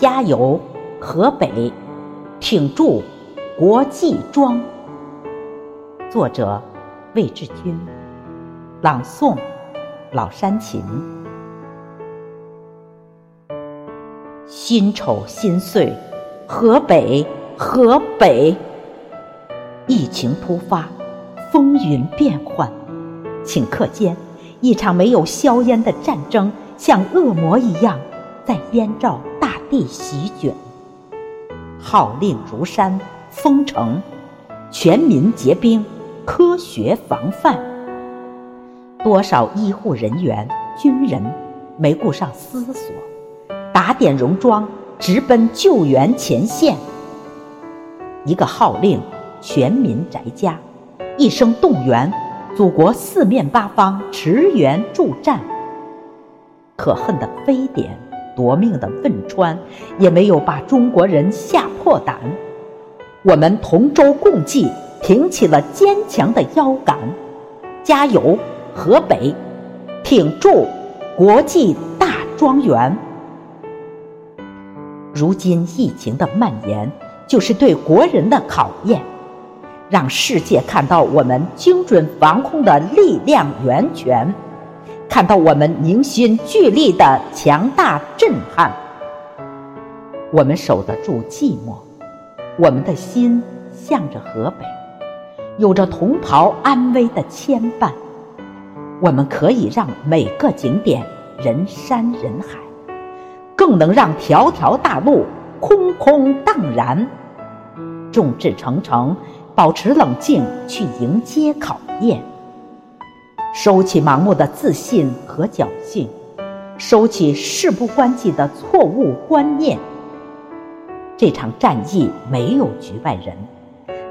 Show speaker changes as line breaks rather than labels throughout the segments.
加油，河北，挺住，国际庄。作者：魏志军，朗诵：老山琴。辛丑新岁，河北，河北，疫情突发，风云变幻，顷刻间，一场没有硝烟的战争，像恶魔一样。在燕赵大地席卷，号令如山，封城，全民结冰，科学防范。多少医护人员、军人没顾上思索，打点戎装，直奔救援前线。一个号令，全民宅家；一声动员，祖国四面八方驰援助战。可恨的非典！夺命的汶川，也没有把中国人吓破胆。我们同舟共济，挺起了坚强的腰杆。加油，河北！挺住，国际大庄园！如今疫情的蔓延，就是对国人的考验，让世界看到我们精准防控的力量源泉。看到我们凝心聚力的强大震撼，我们守得住寂寞，我们的心向着河北，有着同袍安危的牵绊。我们可以让每个景点人山人海，更能让条条大路空空荡然。众志成城，保持冷静去迎接考验。收起盲目的自信和侥幸，收起事不关己的错误观念。这场战役没有局外人，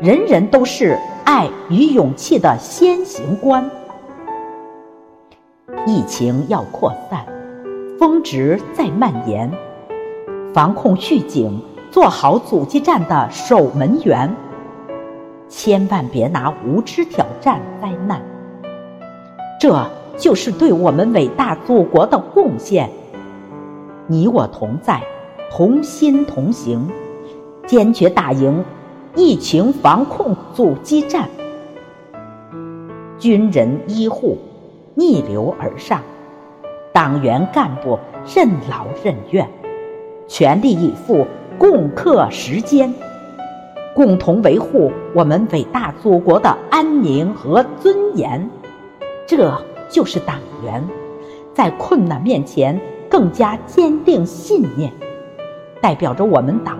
人人都是爱与勇气的先行官。疫情要扩散，峰值在蔓延，防控预警，做好阻击战的守门员。千万别拿无知挑战灾难。这就是对我们伟大祖国的贡献。你我同在，同心同行，坚决打赢疫情防控阻击战。军人医护逆流而上，党员干部任劳任怨，全力以赴共克时艰，共同维护我们伟大祖国的安宁和尊严。这就是党员，在困难面前更加坚定信念，代表着我们党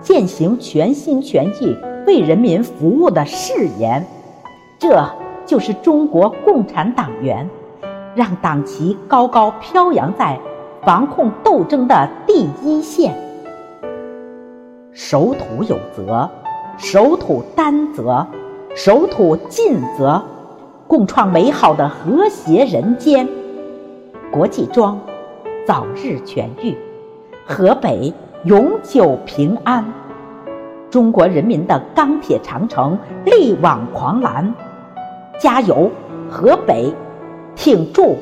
践行全心全意为人民服务的誓言。这就是中国共产党员，让党旗高高飘扬在防控斗争的第一线。守土有责，守土担责，守土尽责。共创美好的和谐人间，国际庄早日痊愈，河北永久平安，中国人民的钢铁长城力挽狂澜，加油，河北，挺住，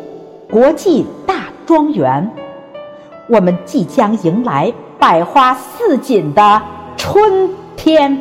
国际大庄园，我们即将迎来百花似锦的春天。